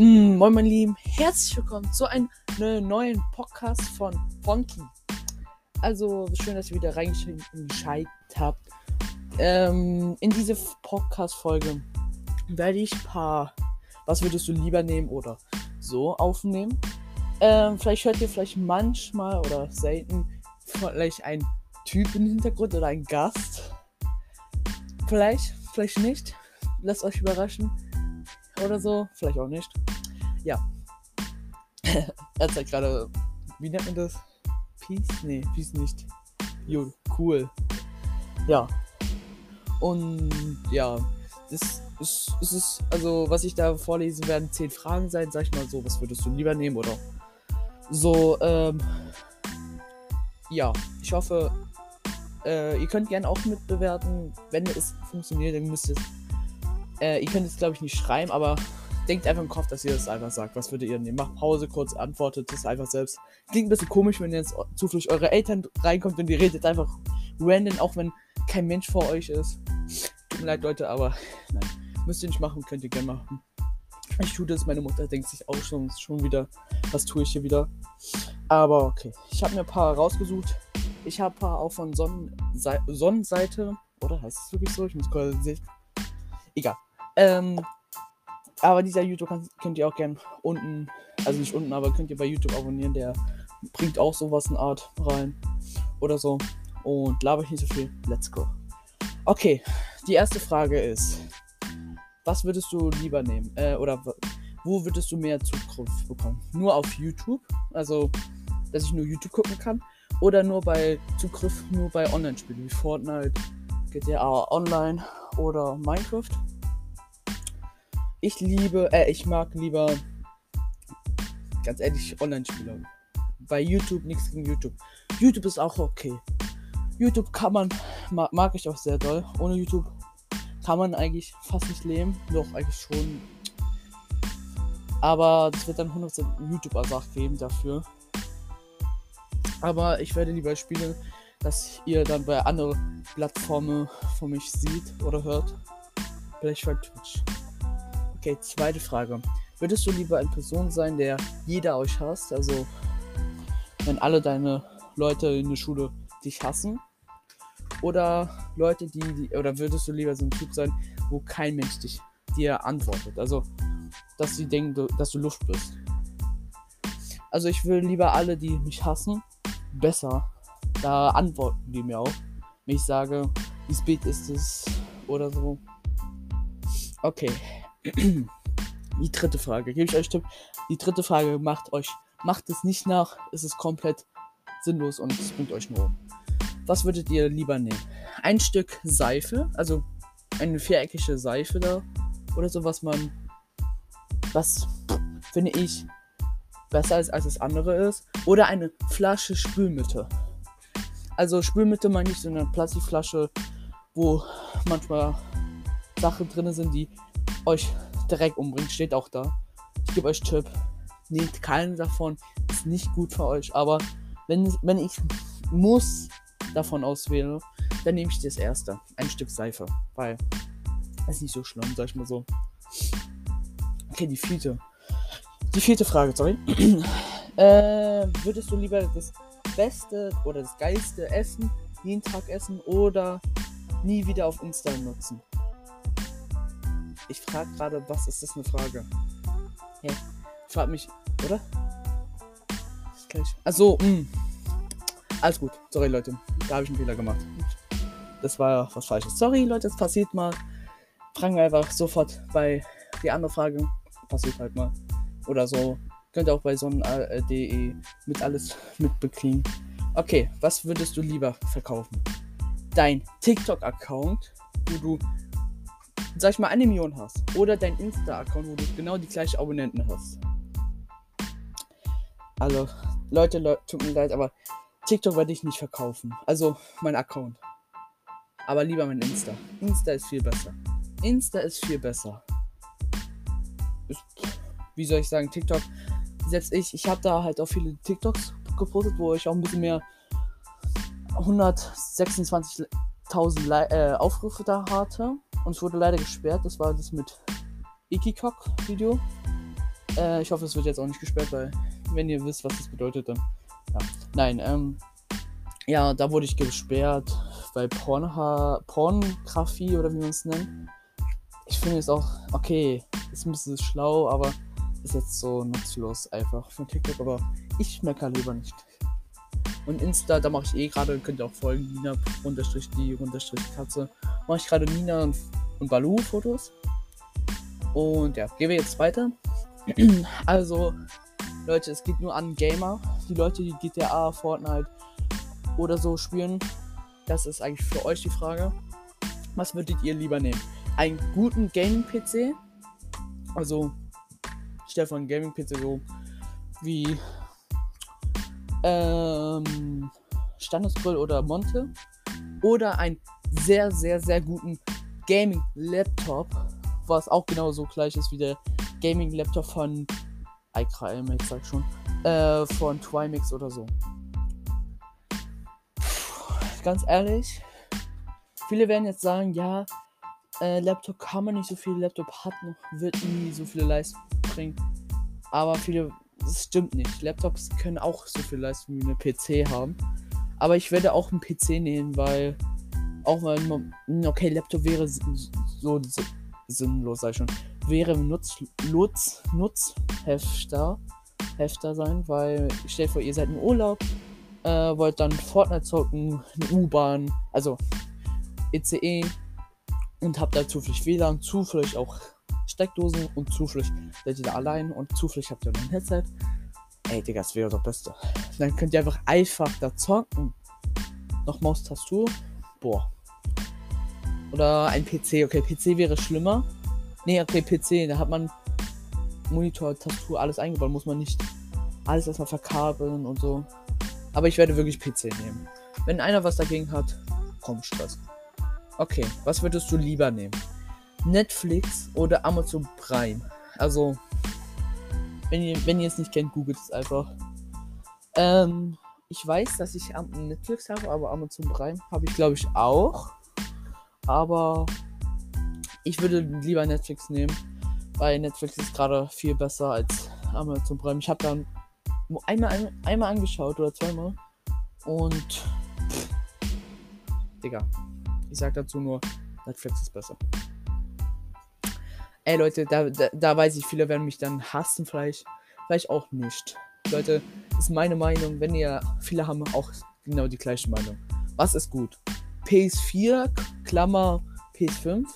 Mm, moin, mein Lieben, herzlich willkommen zu einem neuen Podcast von Fonky. Also, schön, dass ihr wieder reingeschaltet habt. Ähm, in diese Podcast-Folge werde ich ein paar, was würdest du lieber nehmen oder so aufnehmen. Ähm, vielleicht hört ihr vielleicht manchmal oder selten vielleicht einen Typ im Hintergrund oder einen Gast. Vielleicht, vielleicht nicht. Lasst euch überraschen. Oder so. Vielleicht auch nicht. Ja. er zeigt gerade. Wie nennt man das? Peace? Nee, Peace nicht. Jo, cool. Ja. Und ja, das ist, ist, ist, also was ich da vorlesen werden zehn Fragen sein, sag ich mal so, was würdest du lieber nehmen oder so, ähm, ja, ich hoffe, äh, ihr könnt gerne auch mitbewerten, wenn es funktioniert, dann müsst ihr äh, ihr könnt es glaube ich nicht schreiben, aber denkt einfach im Kopf, dass ihr das einfach sagt. Was würdet ihr nehmen? Macht Pause kurz, antwortet das einfach selbst. Klingt ein bisschen komisch, wenn jetzt zufällig eure Eltern reinkommt und ihr redet einfach random, auch wenn kein Mensch vor euch ist. Tut mir leid, Leute, aber nein. Müsst ihr nicht machen, könnt ihr gerne machen. Ich tue das, meine Mutter denkt sich auch schon, schon wieder, was tue ich hier wieder. Aber okay, ich habe mir ein paar rausgesucht. Ich habe ein paar auch von Sonnense Sonnenseite, oder heißt es wirklich so? Ich muss kurz sehen. Egal. Ähm, aber dieser YouTube kann, könnt ihr auch gerne unten, also nicht unten, aber könnt ihr bei YouTube abonnieren. Der bringt auch sowas in Art rein. Oder so. Und laber ich nicht so viel. Let's go. Okay, die erste Frage ist: Was würdest du lieber nehmen? Äh, oder wo würdest du mehr Zugriff bekommen? Nur auf YouTube? Also, dass ich nur YouTube gucken kann? Oder nur bei Zugriff nur bei Online-Spielen wie Fortnite, GTA Online oder Minecraft? Ich liebe, äh, ich mag lieber, ganz ehrlich, Online-Spiele. Bei YouTube nichts gegen YouTube. YouTube ist auch okay. YouTube kann man, mag, mag ich auch sehr doll. Ohne YouTube kann man eigentlich fast nicht leben. Doch, eigentlich schon. Aber es wird dann 100% YouTube-Ersach geben dafür. Aber ich werde lieber spielen, dass ihr dann bei anderen Plattformen von mich sieht oder hört. Vielleicht bei Twitch. Okay, zweite Frage. Würdest du lieber eine Person sein, der jeder euch hasst? Also, wenn alle deine Leute in der Schule dich hassen? Oder Leute, die, die oder würdest du lieber so ein Typ sein, wo kein Mensch dich dir antwortet? Also, dass sie denken, dass du Luft bist. Also, ich will lieber alle, die mich hassen, besser. Da antworten die mir auch. Wenn ich sage, wie spät ist es oder so. Okay. Die dritte Frage, gebe ich euch Tipp. Die dritte Frage macht euch, macht es nicht nach, es ist komplett sinnlos und es bringt euch nur um. Was würdet ihr lieber nehmen? Ein Stück Seife, also eine viereckige Seife da oder so, was man, was finde ich besser ist als das andere ist, oder eine Flasche Spülmittel. Also Spülmittel meine ich so eine Plastikflasche, wo manchmal Sachen drin sind, die euch direkt umbringt, steht auch da. Ich gebe euch Tipp, nehmt keinen davon, ist nicht gut für euch, aber wenn, wenn ich muss davon auswählen, dann nehme ich das erste, ein Stück Seife, weil es ist nicht so schlimm, sag ich mal so. Okay, die vierte. Die vierte Frage, sorry. äh, würdest du lieber das beste oder das geilste Essen jeden Tag essen oder nie wieder auf Insta nutzen? Ich frage gerade, was ist das eine Frage? Hä? Hey, frag mich, oder? Also, mh. Hm. Alles gut. Sorry, Leute. Da habe ich einen Fehler gemacht. Das war was Falsches. Sorry, Leute, es passiert mal. Fragen wir einfach sofort bei die andere Frage. Passiert halt mal. Oder so. Könnt ihr auch bei sonnen.de mit alles mitbekriegen. Okay, was würdest du lieber verkaufen? Dein TikTok-Account, wo du sag ich mal, eine Million hast. Oder dein Insta-Account, wo du genau die gleichen Abonnenten hast. Also, Leute, Leute, tut mir leid, aber TikTok werde ich nicht verkaufen. Also, mein Account. Aber lieber mein Insta. Insta ist viel besser. Insta ist viel besser. Ist, wie soll ich sagen, TikTok. Selbst ich, ich habe da halt auch viele TikToks gepostet, wo ich auch ein bisschen mehr 126.000 äh, Aufrufe da hatte. Und es wurde leider gesperrt. Das war das mit Ikikok-Video. Äh, ich hoffe, es wird jetzt auch nicht gesperrt, weil wenn ihr wisst, was das bedeutet, dann. Ja. Nein, ähm. Ja, da wurde ich gesperrt, weil Pornha Pornografie oder wie man es nennt. Ich finde es auch, okay, ist ein bisschen schlau, aber ist jetzt so nutzlos einfach von TikTok, aber ich meckere lieber nicht. Und Insta, da mache ich eh gerade, könnt ihr auch folgen, Nina unterstrich die unterstrich Katze. Mache ich gerade Nina und, Balu Fotos. Und ja, gehen wir jetzt weiter. also, Leute, es geht nur an Gamer. Die Leute, die GTA, Fortnite oder so spielen. Das ist eigentlich für euch die Frage. Was würdet ihr lieber nehmen? Einen guten Gaming-PC? Also, Stefan Gaming-PC so wie ähm, Standesgrill oder Monte. Oder einen sehr, sehr, sehr guten Gaming-Laptop, was auch genauso gleich ist wie der Gaming-Laptop von iCryme, ich sag schon, äh, von Twimix oder so. Ganz ehrlich, viele werden jetzt sagen, ja, äh, Laptop kann man nicht so viel, Laptop hat noch, wird nie so viele Leistung bringen. Aber viele, das stimmt nicht. Laptops können auch so viel Leistung wie eine PC haben. Aber ich werde auch einen PC nehmen, weil auch mal, okay, Laptop wäre so, so sinnlos, ich schon, wäre Nutz, Nutz, Nutzhefter Hefter sein, weil ich stelle vor, ihr seid im Urlaub, äh, wollt dann Fortnite zocken, U-Bahn, also ECE und habt da zufällig WLAN, zufällig auch Steckdosen und zufällig seid ihr da allein und zufällig habt ihr noch ein Headset. Ey, Digga, das wäre doch Beste. Dann könnt ihr einfach einfach da zocken. Noch Maustastatur. Boah. Oder ein PC. Okay, PC wäre schlimmer. Nee, okay, PC. Da hat man Monitor, Tastatur, alles eingebaut. Muss man nicht alles erstmal verkabeln und so. Aber ich werde wirklich PC nehmen. Wenn einer was dagegen hat, komm, Stress. Okay, was würdest du lieber nehmen? Netflix oder Amazon Prime? Also, wenn ihr, wenn ihr es nicht kennt, googelt es einfach. Ähm, ich weiß, dass ich Netflix habe, aber Amazon Prime habe ich, glaube ich, auch. Aber ich würde lieber Netflix nehmen, weil Netflix ist gerade viel besser als Amazon Prime. Ich habe dann einmal, einmal angeschaut oder zweimal und pff, Digga, ich sag dazu nur, Netflix ist besser. Ey Leute, da, da, da weiß ich, viele werden mich dann hassen, vielleicht, vielleicht auch nicht. Leute, ist meine Meinung, wenn ihr, viele haben auch genau die gleiche Meinung. Was ist gut? PS4, Klammer PS5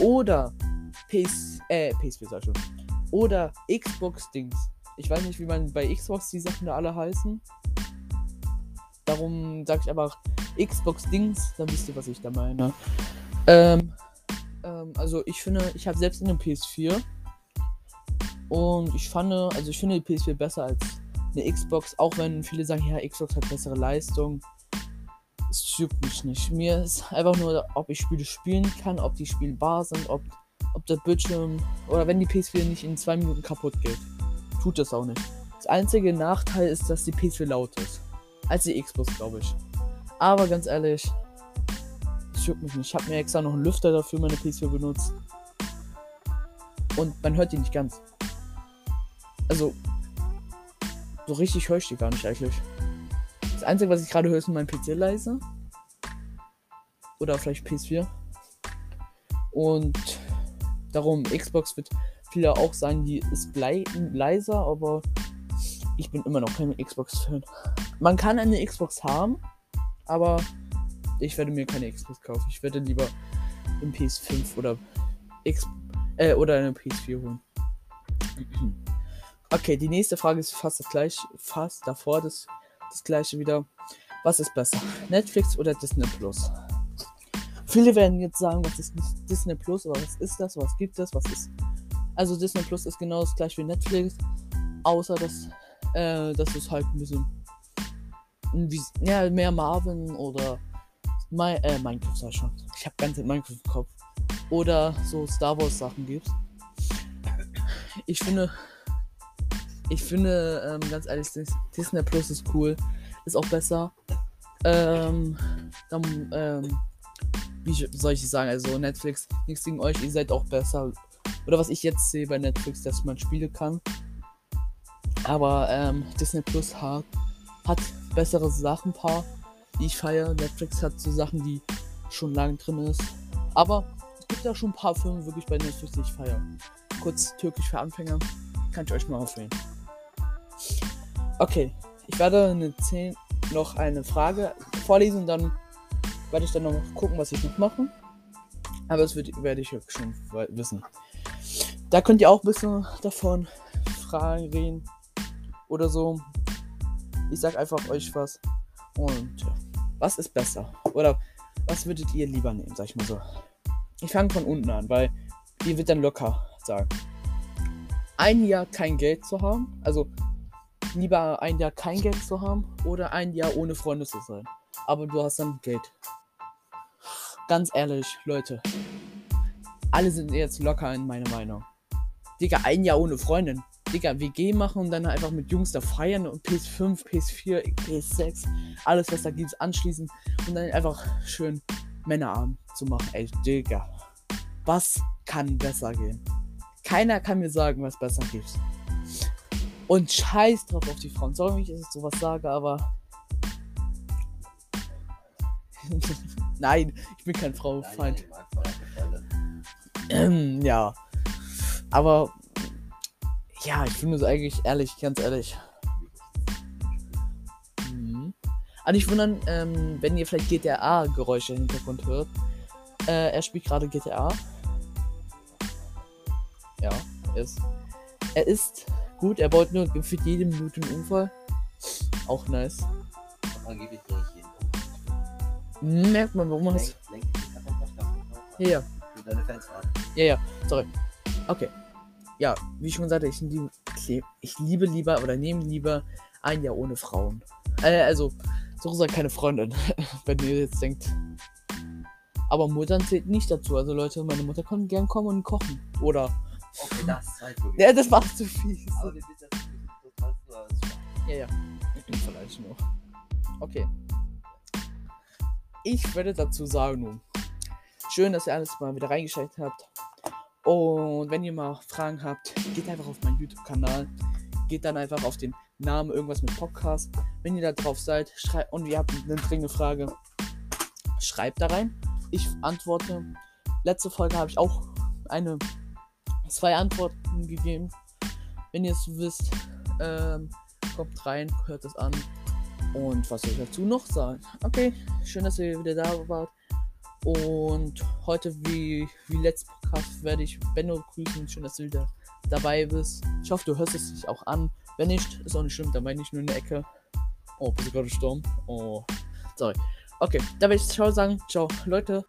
oder PS, äh, PS4 sag ich schon. Oder Xbox-Dings. Ich weiß nicht, wie man bei Xbox die Sachen da alle heißen. Darum sage ich einfach Xbox-Dings, dann wisst ihr, was ich da meine. Ähm, also ich finde, ich habe selbst eine PS4 und ich fand, also ich finde die PS4 besser als eine Xbox, auch wenn viele sagen, ja, Xbox hat bessere Leistung. Es juckt mich nicht. Mir ist einfach nur, ob ich Spiele spielen kann, ob die spielbar sind, ob, ob der Bildschirm oder wenn die PS4 nicht in zwei Minuten kaputt geht. Tut das auch nicht. Das einzige Nachteil ist, dass die PS4 laut ist. Als die Xbox, glaube ich. Aber ganz ehrlich, juckt mich nicht. Ich habe mir extra noch einen Lüfter dafür meine PS4 benutzt. Und man hört die nicht ganz. Also, so richtig höre ich die gar nicht eigentlich. Das Einzige, was ich gerade höre, ist mein PC leise. Oder vielleicht PS4. Und darum, Xbox wird viele auch sagen, die ist leiser, aber ich bin immer noch kein Xbox-Fan. Man kann eine Xbox haben, aber ich werde mir keine Xbox kaufen. Ich werde lieber ein PS5 oder X äh, oder eine PS4 holen. Okay, die nächste Frage ist fast das gleiche, fast davor das, das gleiche wieder. Was ist besser? Netflix oder Disney Plus? Viele werden jetzt sagen, was ist Disney Plus, aber was ist das? Was gibt es? Was ist. Also Disney Plus ist genau das gleiche wie Netflix, außer dass, äh, dass es halt ein bisschen ja, mehr Marvin oder My, äh, Minecraft sag ich schon. Ich habe ganz Minecraft im Kopf. Oder so Star Wars Sachen gibt. Ich finde, ich finde, ähm, ganz ehrlich, Disney Plus ist cool. Ist auch besser. Ähm, dann, ähm, wie soll ich sagen? Also, Netflix, nichts gegen euch, ihr seid auch besser. Oder was ich jetzt sehe bei Netflix, dass man spielen kann. Aber ähm, Disney Plus hat, hat bessere Sachen, paar, die ich feiere. Netflix hat so Sachen, die schon lange drin ist. Aber es gibt ja schon ein paar Filme wirklich bei Netflix, die ich feiere. Kurz türkisch für Anfänger. Kann ich euch mal aufwählen. Okay, ich werde eine 10 noch eine Frage vorlesen und dann werde ich dann noch gucken, was ich noch mache. Aber das wird, werde ich schon wissen. Da könnt ihr auch ein bisschen davon Fragen reden oder so. Ich sag einfach euch was. Und ja, was ist besser? Oder was würdet ihr lieber nehmen, sag ich mal so. Ich fange von unten an, weil ihr wird dann locker sagen. Ein Jahr kein Geld zu haben, also lieber ein Jahr kein Geld zu haben oder ein Jahr ohne Freunde zu sein. Aber du hast dann Geld. Ganz ehrlich, Leute. Alle sind jetzt locker in meiner Meinung. Digga, ein Jahr ohne Freundin. Digga, WG machen und dann einfach mit Jungs da feiern und PS5, PS4, PS6, alles was da gibt, anschließen und dann einfach schön Männerabend zu machen. Ey, Digga. Was kann besser gehen? Keiner kann mir sagen, was besser geht. Und scheiß drauf auf die Frauen. Sorry, wenn ich jetzt sowas sage, aber. Nein, ich bin kein Frauenfeind. Ähm, ja. Aber. Ja, ich finde es eigentlich ehrlich, ganz ehrlich. Mhm. Aber nicht wundern, ähm, wenn ihr vielleicht GTA-Geräusche im Hintergrund hört. Äh, er spielt gerade GTA. Ja, er ist. Er ist Gut, er baut nur für jede Minute einen Unfall. Auch nice. Merkt man, warum man es. Ja, ja. Ja, ja, sorry. Okay. Ja, wie ich schon sagte, ich liebe, ich liebe lieber oder nehme lieber ein Jahr ohne Frauen. Äh, also, so gesagt keine Freundin, wenn ihr jetzt denkt. Aber Muttern zählt nicht dazu. Also Leute, meine Mutter kann gern kommen und kochen. Oder Okay, das ist halt wirklich. Ja, das war zu fies. Aber wir sind das total Ja, ja. Vielleicht noch. Okay. Ich werde dazu sagen nun. Schön, dass ihr alles mal wieder reingeschaltet habt. Und wenn ihr mal Fragen habt, geht einfach auf meinen YouTube-Kanal. Geht dann einfach auf den Namen irgendwas mit Podcast. Wenn ihr da drauf seid schreibt und ihr habt eine dringende Frage, schreibt da rein. Ich antworte. Letzte Folge habe ich auch eine zwei Antworten gegeben. Wenn ihr es wisst, ähm, kommt rein, hört es an. Und was soll ich dazu noch sagen? Okay, schön, dass ihr wieder da wart. Und heute, wie, wie letztes Podcast, werde ich Benno grüßen. Schön, dass du wieder dabei bist. Ich hoffe, du hörst es dich auch an. Wenn nicht, ist auch nicht schlimm, dann meine ich nur in der Ecke. Oh, bist du gerade gestorben? Oh, sorry. Okay, da werde ich Ciao sagen. Ciao, Leute.